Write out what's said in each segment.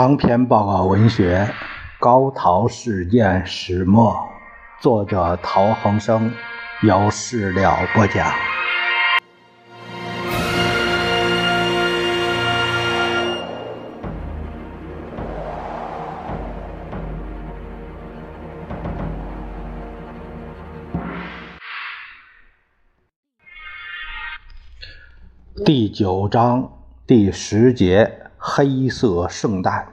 长篇报告文学《高陶事件始末》，作者陶恒生，由事了播讲。第九章第十节。黑色圣诞，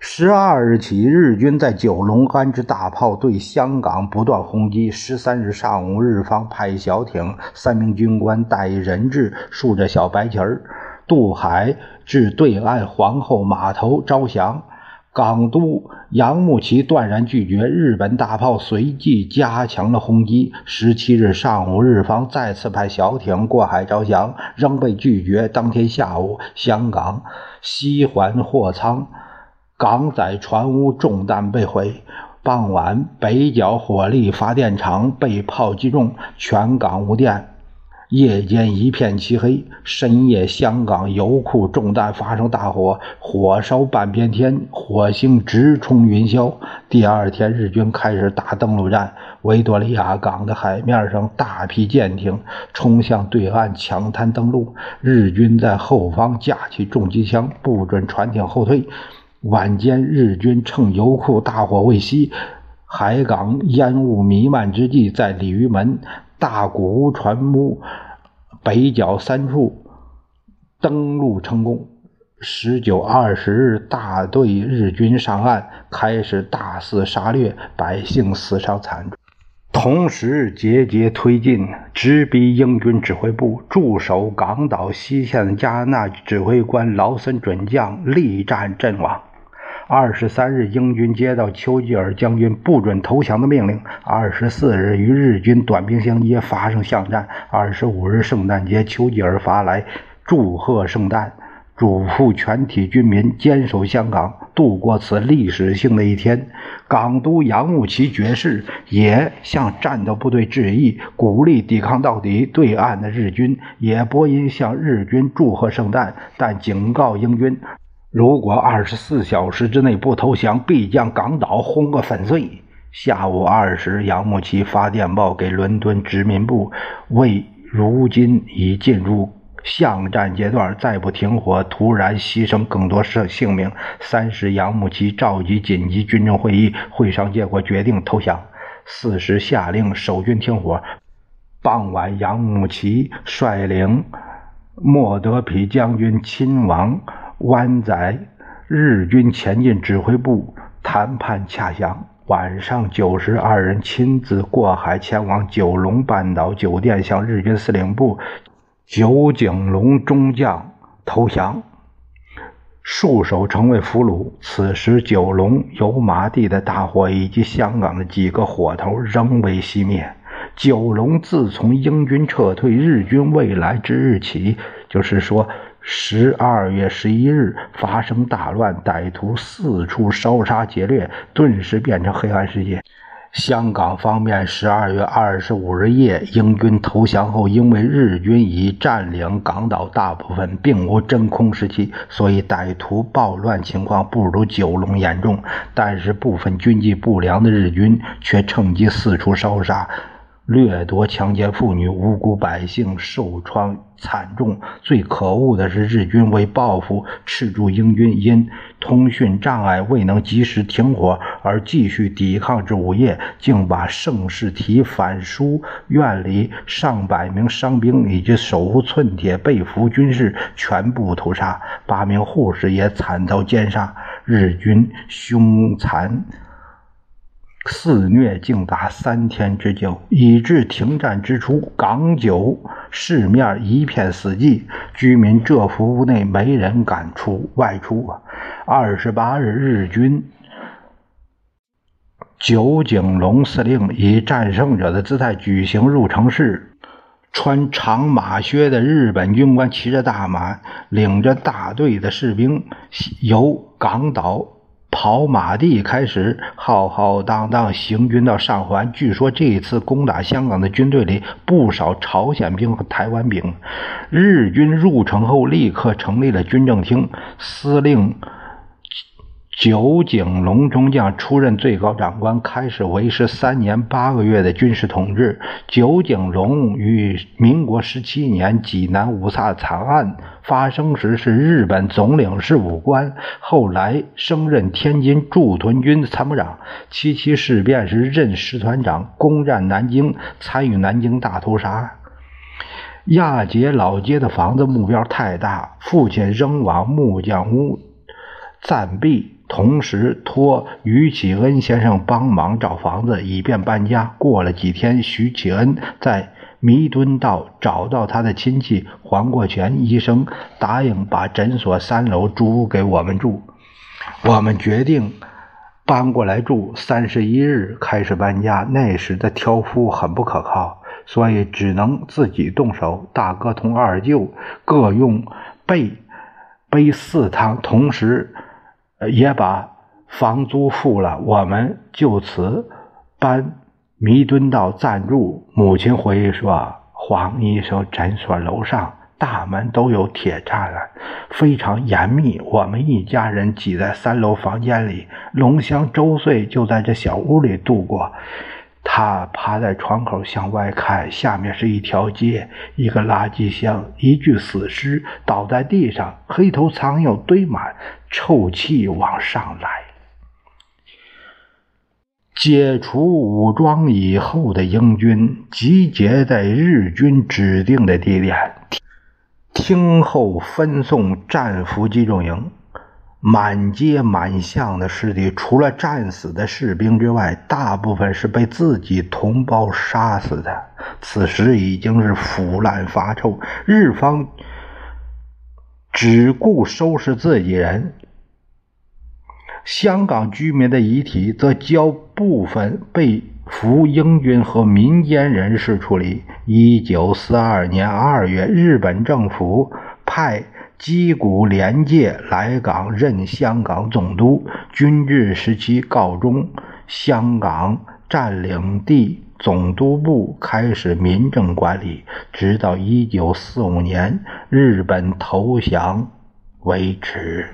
十二日起，日军在九龙安置大炮，对香港不断轰击。十三日上午，日方派小艇，三名军官带人质，竖着小白旗儿，渡海至对岸皇后码头招降。港督杨慕琦断然拒绝，日本大炮随即加强了轰击。十七日上午，日方再次派小艇过海招降，仍被拒绝。当天下午，香港西环货仓港载船坞中弹被毁。傍晚，北角火力发电厂被炮击中，全港无电。夜间一片漆黑，深夜香港油库中弹，发生大火，火烧半边天，火星直冲云霄。第二天，日军开始打登陆战，维多利亚港的海面上大批舰艇冲向对岸抢滩登陆，日军在后方架起重机枪，不准船艇后退。晚间，日军趁油库大火未熄，海港烟雾弥漫之际，在鲤鱼门。大古屋船坞北角三处登陆成功。十九、二十日，大队日军上岸，开始大肆杀掠，百姓死伤惨重。同时，节节推进，直逼英军指挥部。驻守港岛西线的加纳指挥官劳森准将力战阵亡。二十三日，英军接到丘吉尔将军不准投降的命令。二十四日，与日军短兵相接，发生巷战。二十五日，圣诞节，丘吉尔发来祝贺圣诞，嘱咐全体军民坚守香港，度过此历史性的一天。港督杨慕琦爵士也向战斗部队致意，鼓励抵抗到底。对岸的日军也播音向日军祝贺圣诞，但警告英军。如果二十四小时之内不投降，必将港岛轰个粉碎。下午二时，杨慕琦发电报给伦敦殖民部，为如今已进入巷战阶段，再不停火，突然牺牲更多生性命。三时，杨慕琦召集紧急军政会议，会上结果决定投降。四时，下令守军停火。傍晚，杨慕琦率领莫德皮将军亲王。湾仔日军前进指挥部谈判洽降。晚上九时，二人亲自过海前往九龙半岛酒店，向日军司令部九井隆中将投降，束手成为俘虏。此时，九龙油麻地的大火以及香港的几个火头仍未熄灭。九龙自从英军撤退，日军未来之日起，就是说。十二月十一日发生大乱，歹徒四处烧杀劫掠，顿时变成黑暗世界。香港方面，十二月二十五日夜，英军投降后，因为日军已占领港岛大部分，并无真空时期，所以歹徒暴乱情况不如九龙严重。但是，部分军纪不良的日军却趁机四处烧杀。掠夺、强奸妇女，无辜百姓受创惨重。最可恶的是，日军为报复，赤柱英军因通讯障碍未能及时停火而继续抵抗至午夜，竟把盛世体反书院里上百名伤兵以及手无寸铁被俘军士全部屠杀，八名护士也惨遭奸杀。日军凶残。肆虐竟达三天之久，以致停战之初，港九市面一片死寂，居民这府屋内没人敢出外出啊！二十八日，日军九井隆司令以战胜者的姿态举行入城式，穿长马靴的日本军官骑着大马，领着大队的士兵由港岛。跑马地开始浩浩荡荡行军到上环。据说这一次攻打香港的军队里不少朝鲜兵和台湾兵。日军入城后，立刻成立了军政厅，司令九井隆中将出任最高长官，开始为时三年八个月的军事统治。九井隆与民国十七年济南五卅惨案发生时是日本总领事武官，后来升任天津驻屯军参谋长。七七事变时任师团长，攻占南京，参与南京大屠杀。亚杰老街的房子目标太大，父亲扔往木匠屋暂避。同时托于启恩先生帮忙找房子，以便搬家。过了几天，徐启恩在弥敦道找到他的亲戚黄国权医生，答应把诊所三楼租给我们住。我们决定搬过来住。三十一日开始搬家，那时的挑夫很不可靠，所以只能自己动手。大哥同二舅各用背背四趟，同时。也把房租付了，我们就此搬弥敦道暂住。母亲回忆说：“黄医生诊所楼上大门都有铁栅栏，非常严密。我们一家人挤在三楼房间里，龙香周岁就在这小屋里度过。”他趴在窗口向外看，下面是一条街，一个垃圾箱，一具死尸倒在地上，黑头苍蝇堆满，臭气往上来。解除武装以后的英军集结在日军指定的地点，听候分送战俘集中营。满街满巷的尸体，除了战死的士兵之外，大部分是被自己同胞杀死的。此时已经是腐烂发臭，日方只顾收拾自己人，香港居民的遗体则交部分被俘英军和民间人士处理。一九四二年二月，日本政府派。矶谷廉介来港任香港总督，军治时期告终。香港占领地总督部开始民政管理，直到一九四五年日本投降为止。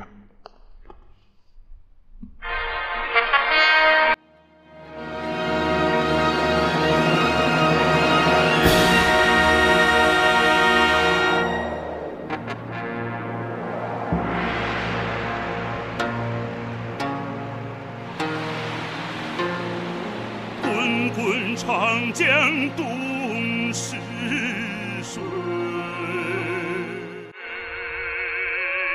滚滚长江东逝水。